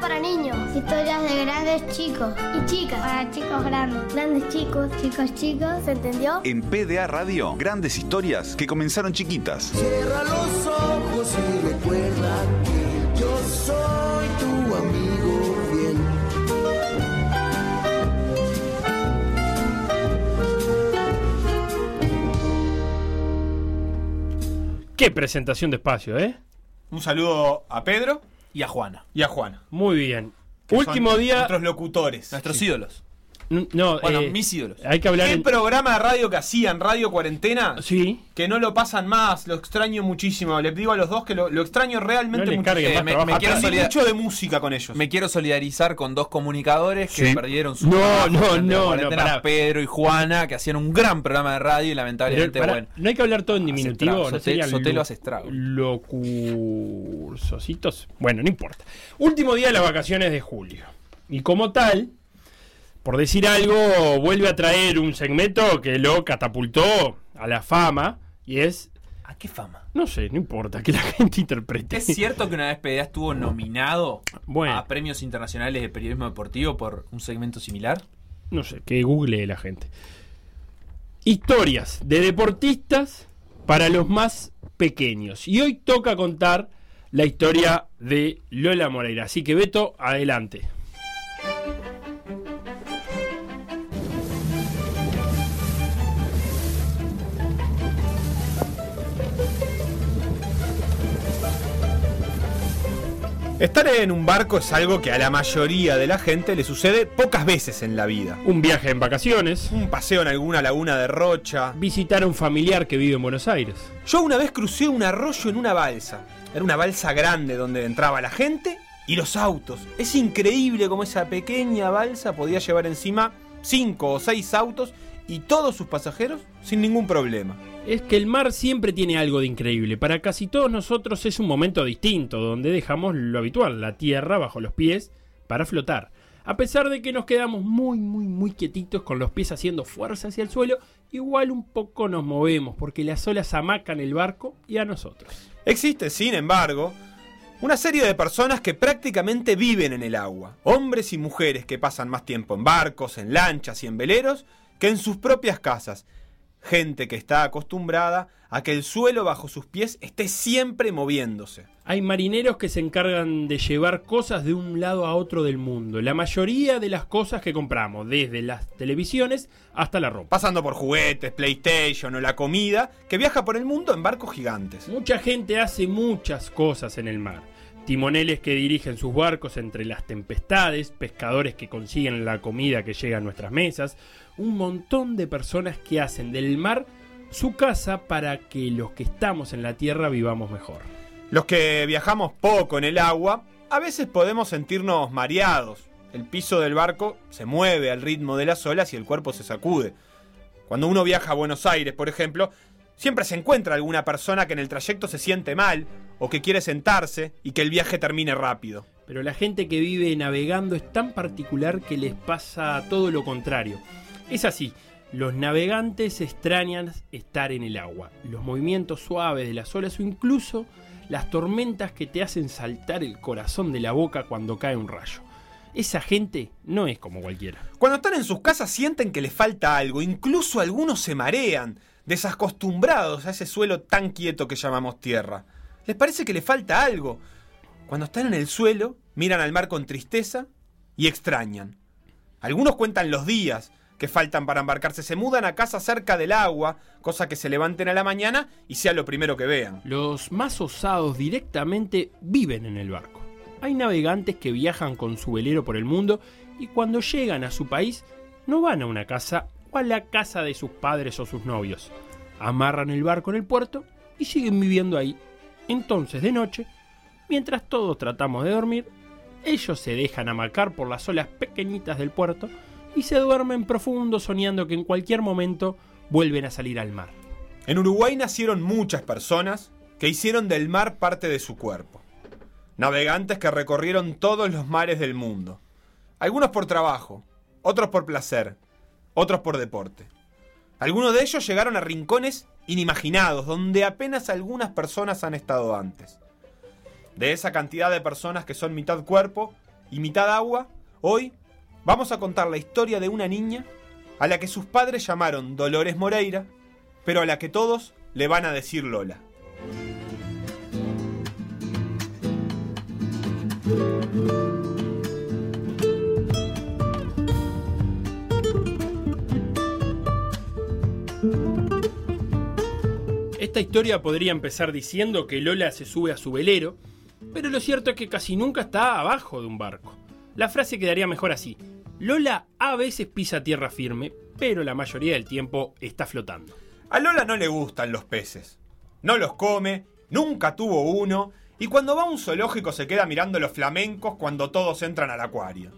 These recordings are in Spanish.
para niños. Historias de grandes chicos y chicas. Para chicos grandes. Grandes chicos. Chicos chicos. ¿Se entendió? En PDA Radio, grandes historias que comenzaron chiquitas. Cierra los ojos y recuerda que yo soy tu amigo fiel. Qué presentación de espacio, ¿eh? Un saludo a Pedro Y a Juana. y a Juana. Muy bien. Último día. Nuestros locutores. Nuestros Sí. ídolos. No, Bueno, eh, mis ídolos. Hay que hablar ¿Qué en... programa de radio que hacían, Radio Cuarentena? Sí. Que no lo pasan más, lo extraño muchísimo. Les digo a los dos que lo, lo extraño realmente No mucho. Eh, me- me quiero mucho de música con ellos. Me quiero solidarizar con dos comunicadores que Sí. perdieron su No, no, no, no. Pedro y Juana, que hacían un gran programa de radio y Pero, lamentablemente, pará, bueno. no hay que hablar todo en diminutivo. no Sotelo lo- hace estragos. Locursositos. Bueno, no importa. Último día de las vacaciones de julio. Y como tal, por decir algo, vuelve a traer un segmento que lo catapultó a la fama. Y es, ¿A qué fama? no sé, no importa, que la gente interprete. ¿Es cierto que una vez PDA estuvo nominado Bueno. a premios internacionales de periodismo deportivo por un segmento similar? No sé, que google la gente. Historias de deportistas para los más pequeños. Y hoy toca contar la historia de Lola Moreira. Así que Beto, adelante. Estar en un barco es algo que a la mayoría de la gente le sucede pocas veces en la vida. Un viaje en vacaciones. Un paseo en alguna laguna de Rocha. Visitar a un familiar que vive en Buenos Aires. Yo una vez crucé un arroyo en una balsa. Era una balsa grande donde entraba la gente y los autos. Es increíble cómo esa pequeña balsa podía llevar encima cinco o seis autos y todos sus pasajeros sin ningún problema. Es que el mar siempre tiene algo de increíble. Para casi todos nosotros es un momento distinto, donde dejamos lo habitual, la tierra bajo los pies, para flotar. A pesar de que nos quedamos muy, muy, muy quietitos con los pies haciendo fuerza hacia el suelo, igual un poco nos movemos porque las olas amacan el barco y a nosotros. Existe, sin embargo, una serie de personas que prácticamente viven en el agua. Hombres y mujeres que pasan más tiempo en barcos, en lanchas y en veleros que en sus propias casas. Gente que está acostumbrada a que el suelo bajo sus pies esté siempre moviéndose. Hay marineros que se encargan de llevar cosas de un lado a otro del mundo. La mayoría de las cosas que compramos, desde las televisiones hasta la ropa. Pasando por juguetes, PlayStation o la comida, que viaja por el mundo en barcos gigantes. Mucha gente hace muchas cosas en el mar. Timoneles que dirigen sus barcos entre las tempestades, pescadores que consiguen la comida que llega a nuestras mesas, un montón de personas que hacen del mar su casa para que los que estamos en la tierra vivamos mejor. Los que viajamos poco en el agua, a veces podemos sentirnos mareados. El piso del barco se mueve al ritmo de las olas y el cuerpo se sacude. Cuando uno viaja a Buenos Aires, por ejemplo, siempre se encuentra alguna persona que en el trayecto se siente mal o que quiere sentarse y que el viaje termine rápido. Pero la gente que vive navegando es tan particular que les pasa todo lo contrario. Es así, los navegantes extrañan estar en el agua, los movimientos suaves de las olas o incluso las tormentas que te hacen saltar el corazón de la boca cuando cae un rayo. Esa gente no es como cualquiera. Cuando están en sus casas sienten que les falta algo, incluso algunos se marean, desacostumbrados a ese suelo tan quieto que llamamos tierra. Les parece que les falta algo. Cuando están en el suelo, miran al mar con tristeza y extrañan. Algunos cuentan los días que faltan para embarcarse, se mudan a casa cerca del agua, cosa que se levanten a la mañana y sea lo primero que vean. Los más osados directamente viven en el barco. Hay navegantes que viajan con su velero por el mundo y cuando llegan a su país no van a una casa o a la casa de sus padres o sus novios. Amarran el barco en el puerto y siguen viviendo ahí. Entonces, de noche, mientras todos tratamos de dormir, ellos se dejan amacar por las olas pequeñitas del puerto y se duermen profundo soñando que en cualquier momento vuelven a salir al mar. En Uruguay nacieron muchas personas que hicieron del mar parte de su cuerpo. Navegantes que recorrieron todos los mares del mundo. Algunos por trabajo, otros por placer, otros por deporte. Algunos de ellos llegaron a rincones inimaginados, donde apenas algunas personas han estado antes. De esa cantidad de personas que son mitad cuerpo y mitad agua, hoy vamos a contar la historia de una niña a la que sus padres llamaron Dolores Moreira, pero a la que todos le van a decir Lola. Esta historia podría empezar diciendo que Lola se sube a su velero, pero lo cierto es que casi nunca está abajo de un barco. La frase quedaría mejor así. Lola a veces pisa tierra firme, pero la mayoría del tiempo está flotando. A Lola no le gustan los peces. No los come, nunca tuvo uno, y cuando va a un zoológico se queda mirando los flamencos cuando todos entran al acuario.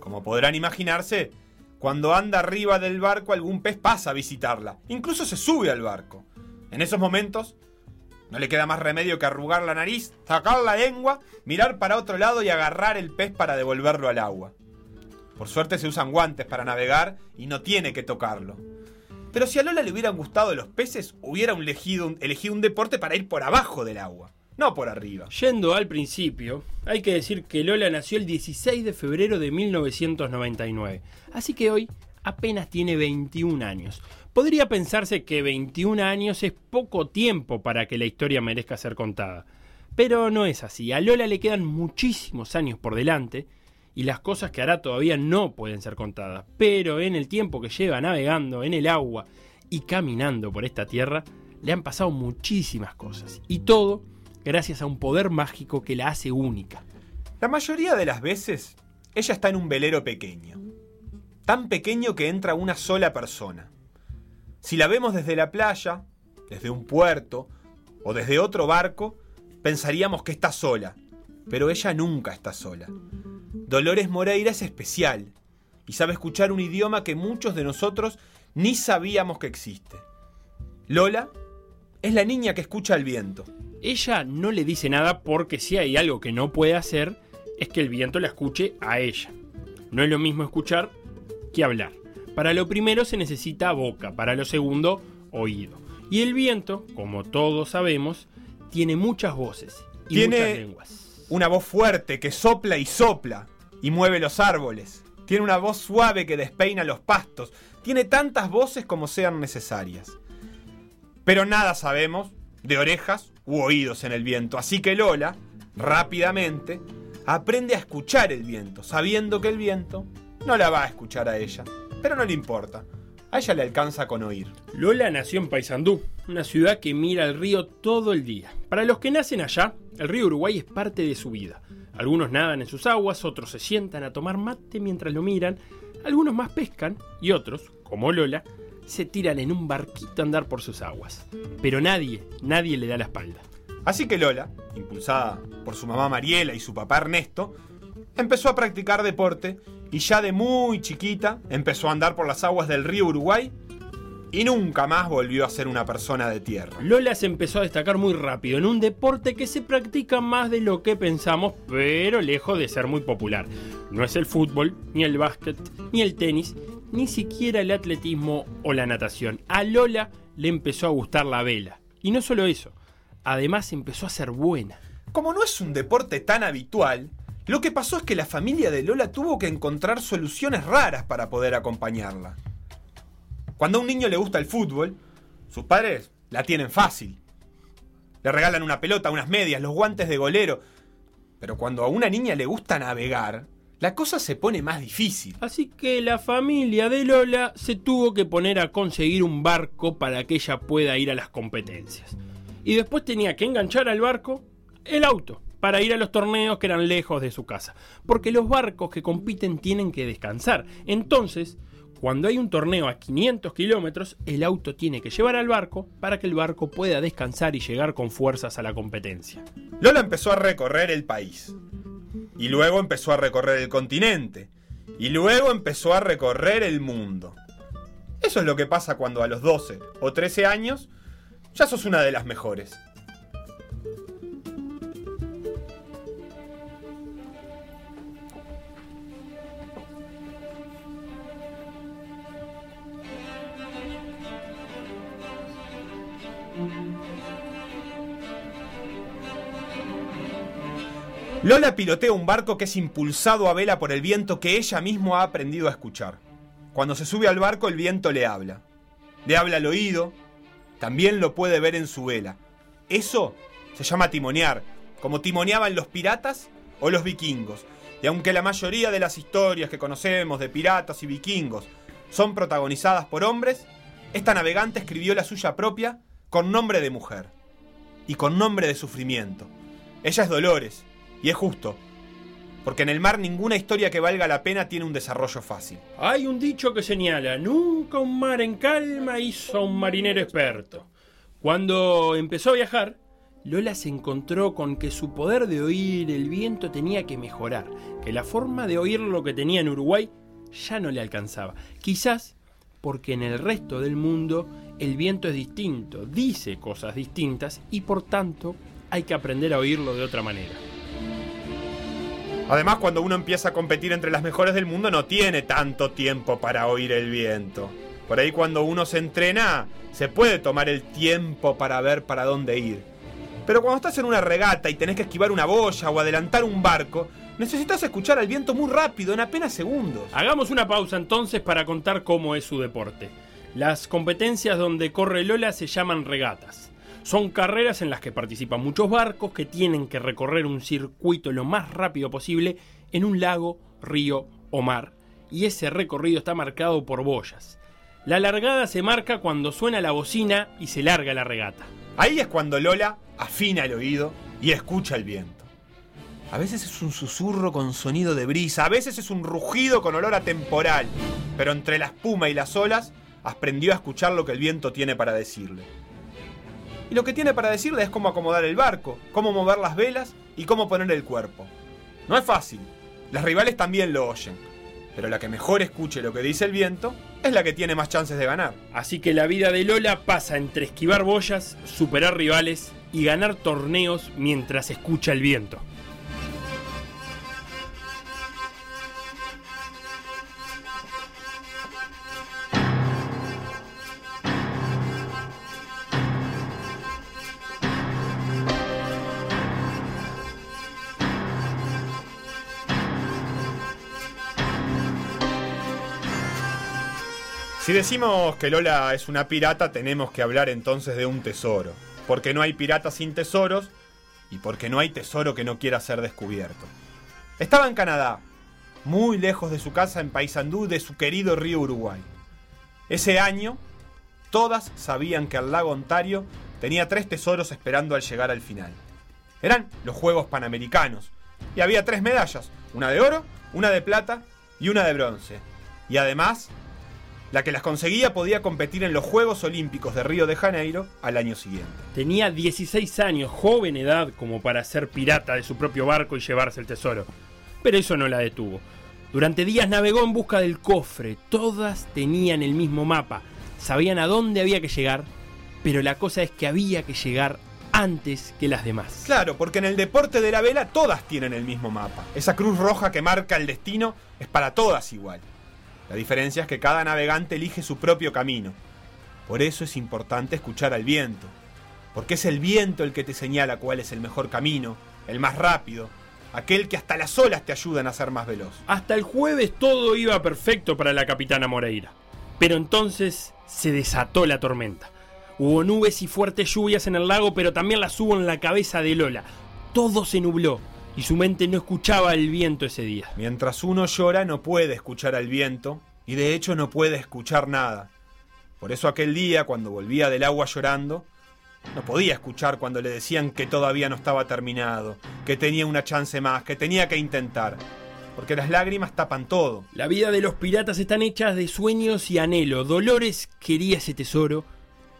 Como podrán imaginarse, cuando anda arriba del barco algún pez pasa a visitarla, incluso se sube al barco. En esos momentos, no le queda más remedio que arrugar la nariz, sacar la lengua, mirar para otro lado y agarrar el pez para devolverlo al agua. Por suerte se usan guantes para navegar y no tiene que tocarlo. Pero si a Lola le hubieran gustado los peces, hubiera elegido un, deporte para ir por abajo del agua, no por arriba. Yendo al principio, hay que decir que Lola nació el 16 de febrero de 1999, así que hoy apenas tiene 21 años. Podría pensarse que 21 años es poco tiempo para que la historia merezca ser contada, pero no es así. A Lola le quedan muchísimos años por delante y las cosas que hará todavía no pueden ser contadas, pero en el tiempo que lleva navegando en el agua y caminando por esta tierra, le han pasado muchísimas cosas, y todo gracias a un poder mágico que la hace única. La mayoría de las veces, ella está en un velero pequeño, tan pequeño que entra una sola persona. Si la vemos desde la playa, desde un puerto o desde otro barco, pensaríamos que está sola, pero ella nunca está sola. Dolores Moreira es especial y sabe escuchar un idioma que muchos de nosotros ni sabíamos que existe. Lola es la niña que escucha el viento. Ella no le dice nada porque si hay algo que no puede hacer es que el viento la escuche a ella. No es lo mismo escuchar que hablar. Para lo primero se necesita boca, para lo segundo oído. Y el viento, como todos sabemos, tiene muchas voces y Tiene- muchas lenguas. Una voz fuerte que sopla y sopla y mueve los árboles. Tiene una voz suave que despeina los pastos. Tiene tantas voces como sean necesarias. Pero nada sabemos de orejas u oídos en el viento. Así que Lola, rápidamente, aprende a escuchar el viento, sabiendo que el viento no la va a escuchar a ella. Pero no le importa. A ella le alcanza con oír. Lola nació en Paysandú, una ciudad que mira el río todo el día. Para los que nacen allá, el río Uruguay es parte de su vida. Algunos nadan en sus aguas, otros se sientan a tomar mate mientras lo miran, algunos más pescan y otros, como Lola, se tiran en un barquito a andar por sus aguas. Pero nadie, nadie le da la espalda. Así que Lola, impulsada por su mamá Mariela y su papá Ernesto, empezó a practicar deporte y ya de muy chiquita empezó a andar por las aguas del río Uruguay y nunca más volvió a ser una persona de tierra. Lola se empezó a destacar muy rápido en un deporte que se practica más de lo que pensamos, pero lejos de ser muy popular. No es el fútbol, ni el básquet, ni el tenis, ni siquiera el atletismo o la natación. A Lola le empezó a gustar la vela. Y no solo eso, además empezó a ser buena. Como no es un deporte tan habitual, lo que pasó es que la familia de Lola tuvo que encontrar soluciones raras para poder acompañarla. Cuando a un niño le gusta el fútbol, sus padres la tienen fácil. Le regalan una pelota, unas medias, los guantes de golero. Pero cuando a una niña le gusta navegar, la cosa se pone más difícil. Así que la familia de Lola se tuvo que poner a conseguir un barco para que ella pueda ir a las competencias. Y después tenía que enganchar al barco el auto para ir a los torneos que eran lejos de su casa. Porque los barcos que compiten tienen que descansar. Entonces, cuando hay un torneo a 500 kilómetros, el auto tiene que llevar al barco para que el barco pueda descansar y llegar con fuerzas a la competencia. Lola empezó a recorrer el país. Y luego empezó a recorrer el continente. Y luego empezó a recorrer el mundo. Eso es lo que pasa cuando a los 12 o 13 años ya sos una de las mejores. Lola pilotea un barco que es impulsado a vela por el viento que ella misma ha aprendido a escuchar. Cuando se sube al barco el viento le habla. Le habla al oído, también lo puede ver en su vela. Eso se llama timonear, como timoneaban los piratas o los vikingos. Y aunque la mayoría de las historias que conocemos de piratas y vikingos son protagonizadas por hombres, esta navegante escribió la suya propia con nombre de mujer y con nombre de sufrimiento. Ella es Dolores, y es justo, porque en el mar ninguna historia que valga la pena tiene un desarrollo fácil. Hay un dicho que señala, nunca un mar en calma hizo un marinero experto. Cuando empezó a viajar, Lola se encontró con que su poder de oír el viento tenía que mejorar, que la forma de oír lo que tenía en Uruguay ya no le alcanzaba. Quizás porque en el resto del mundo el viento es distinto, dice cosas distintas y por tanto hay que aprender a oírlo de otra manera. Además, cuando uno empieza a competir entre las mejores del mundo, no tiene tanto tiempo para oír el viento. Por ahí cuando uno se entrena, se puede tomar el tiempo para ver para dónde ir. Pero cuando estás en una regata y tenés que esquivar una boya o adelantar un barco, necesitas escuchar al viento muy rápido, en apenas segundos. Hagamos una pausa entonces para contar cómo es su deporte. Las competencias donde corre Lola se llaman regatas. Son carreras en las que participan muchos barcos que tienen que recorrer un circuito lo más rápido posible en un lago, río o mar, y ese recorrido está marcado por boyas. La largada se marca cuando suena la bocina y se larga la regata. Ahí es cuando Lola afina el oído y escucha el viento. A veces es un susurro con sonido de brisa, a veces es un rugido con olor a temporal, pero entre la espuma y las olas aprendió a escuchar lo que el viento tiene para decirle. Y lo que tiene para decirle es cómo acomodar el barco, cómo mover las velas y cómo poner el cuerpo. No es fácil, las rivales también lo oyen, pero la que mejor escuche lo que dice el viento es la que tiene más chances de ganar. Así que la vida de Lola pasa entre esquivar boyas, superar rivales y ganar torneos mientras escucha el viento. Si decimos que Lola es una pirata, tenemos que hablar entonces de un tesoro. Porque no hay pirata sin tesoros y porque no hay tesoro que no quiera ser descubierto. Estaba en Canadá, muy lejos de su casa en Paysandú, de su querido río Uruguay. Ese año, todas sabían que el lago Ontario tenía tres tesoros esperando al llegar al final. Eran los Juegos Panamericanos. Y había tres medallas, una de oro, una de plata y una de bronce. Y además, la que las conseguía podía competir en los Juegos Olímpicos de Río de Janeiro al año siguiente. Tenía 16 años, joven edad como para ser pirata de su propio barco y llevarse el tesoro. Pero eso no la detuvo. Durante días navegó en busca del cofre. Todas tenían el mismo mapa. Sabían a dónde había que llegar. Pero la cosa es que había que llegar antes que las demás. Claro, porque en el deporte de la vela todas tienen el mismo mapa. Esa cruz roja que marca el destino es para todas igual. La diferencia es que cada navegante elige su propio camino. Por eso es importante escuchar al viento. Porque es el viento el que te señala cuál es el mejor camino, el más rápido, aquel que hasta las olas te ayudan a ser más veloz. Hasta el jueves todo iba perfecto para la capitana Moreira. Pero entonces se desató la tormenta. Hubo nubes y fuertes lluvias en el lago, pero también las hubo en la cabeza de Lola. Todo se nubló y su mente no escuchaba el viento ese día. Mientras uno llora no puede escuchar al viento y de hecho no puede escuchar nada. Por eso aquel día, cuando volvía del agua llorando, no podía escuchar cuando le decían que todavía no estaba terminado, que tenía una chance más, que tenía que intentar. Porque las lágrimas tapan todo. La vida de los piratas están hechas de sueños y anhelo. Dolores quería ese tesoro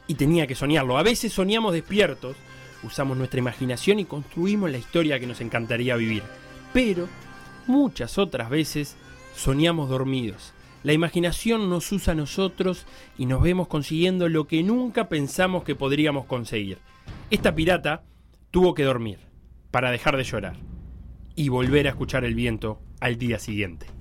y tenía que soñarlo. A veces soñamos despiertos, usamos nuestra imaginación y construimos la historia que nos encantaría vivir. Pero muchas otras veces soñamos dormidos. La imaginación nos usa a nosotros y nos vemos consiguiendo lo que nunca pensamos que podríamos conseguir. Esta pirata tuvo que dormir para dejar de llorar y volver a escuchar el viento al día siguiente.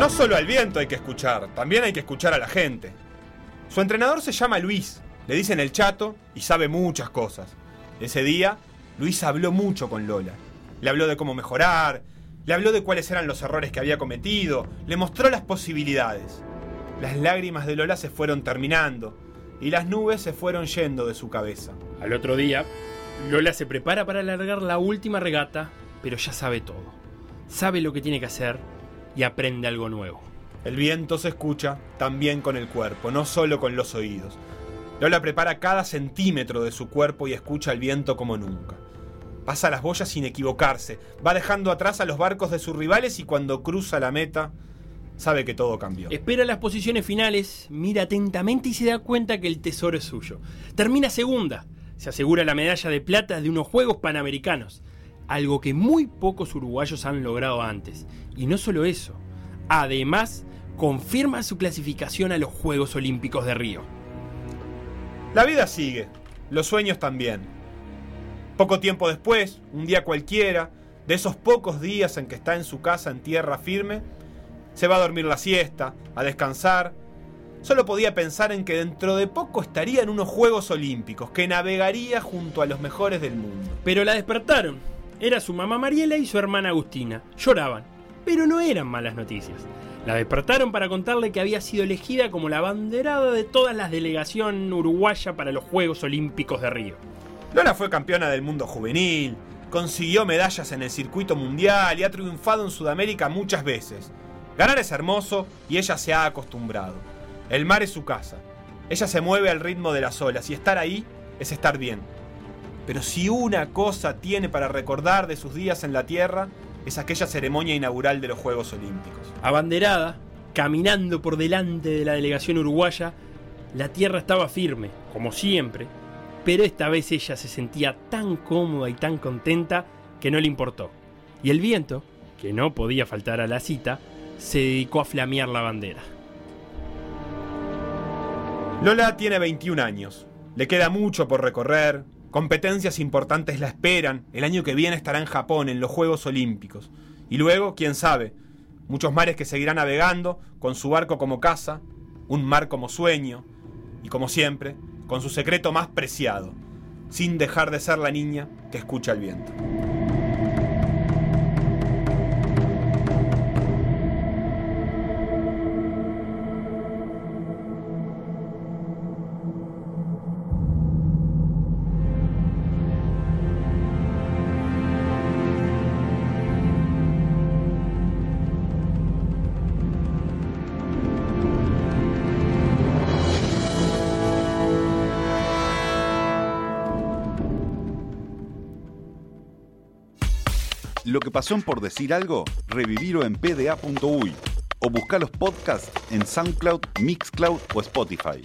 No solo al viento hay que escuchar, también hay que escuchar a la gente. Su entrenador se llama Luis, le dicen el chato y sabe muchas cosas. Ese día, Luis habló mucho con Lola. Le habló de cómo mejorar, le habló de cuáles eran los errores que había cometido, le mostró las posibilidades. Las lágrimas de Lola se fueron terminando y las nubes se fueron yendo de su cabeza. Al otro día, Lola se prepara para alargar la última regata, pero ya sabe todo. Sabe lo que tiene que hacer y aprende algo nuevo. El viento se escucha también con el cuerpo, no solo con los oídos. Lola prepara cada centímetro de su cuerpo y escucha el viento como nunca. Pasa las boyas sin equivocarse, va dejando atrás a los barcos de sus rivales y cuando cruza la meta, sabe que todo cambió. Espera las posiciones finales, mira atentamente y se da cuenta que el tesoro es suyo. Termina segunda, se asegura la medalla de plata de unos Juegos Panamericanos, algo que muy pocos uruguayos han logrado antes. Y no solo eso, además confirma su clasificación a los Juegos Olímpicos de Río. La vida sigue, los sueños también. Poco tiempo después, un día cualquiera, de esos pocos días en que está en su casa en tierra firme, se va a dormir la siesta, a descansar. Solo podía pensar en que dentro de poco estaría en unos Juegos Olímpicos, que navegaría junto a los mejores del mundo. Pero la despertaron. Era su mamá Mariela y su hermana Agustina. Lloraban, pero no eran malas noticias. La despertaron para contarle que había sido elegida como la banderada de todas las delegación uruguaya para los Juegos Olímpicos de Río. Lola fue campeona del mundo juvenil, consiguió medallas en el circuito mundial y ha triunfado en Sudamérica muchas veces. Ganar es hermoso y ella se ha acostumbrado. El mar es su casa. Ella se mueve al ritmo de las olas y estar ahí es estar bien. Pero si una cosa tiene para recordar de sus días en la Tierra, es aquella ceremonia inaugural de los Juegos Olímpicos. Abanderada, caminando por delante de la delegación uruguaya, la tierra estaba firme, como siempre, pero esta vez ella se sentía tan cómoda y tan contenta que no le importó. Y el viento, que no podía faltar a la cita, se dedicó a flamear la bandera. Lola tiene 21 años. Le queda mucho por recorrer. Competencias importantes la esperan. El año que viene estará en Japón, en los Juegos Olímpicos. Y luego, quién sabe, muchos mares que seguirá navegando, con su barco como casa, un mar como sueño, y como siempre, con su secreto más preciado, sin dejar de ser la niña que escucha el viento. Lo que pasó en por decir algo, revivirlo en pda.uy o buscar los podcasts en SoundCloud, Mixcloud o Spotify.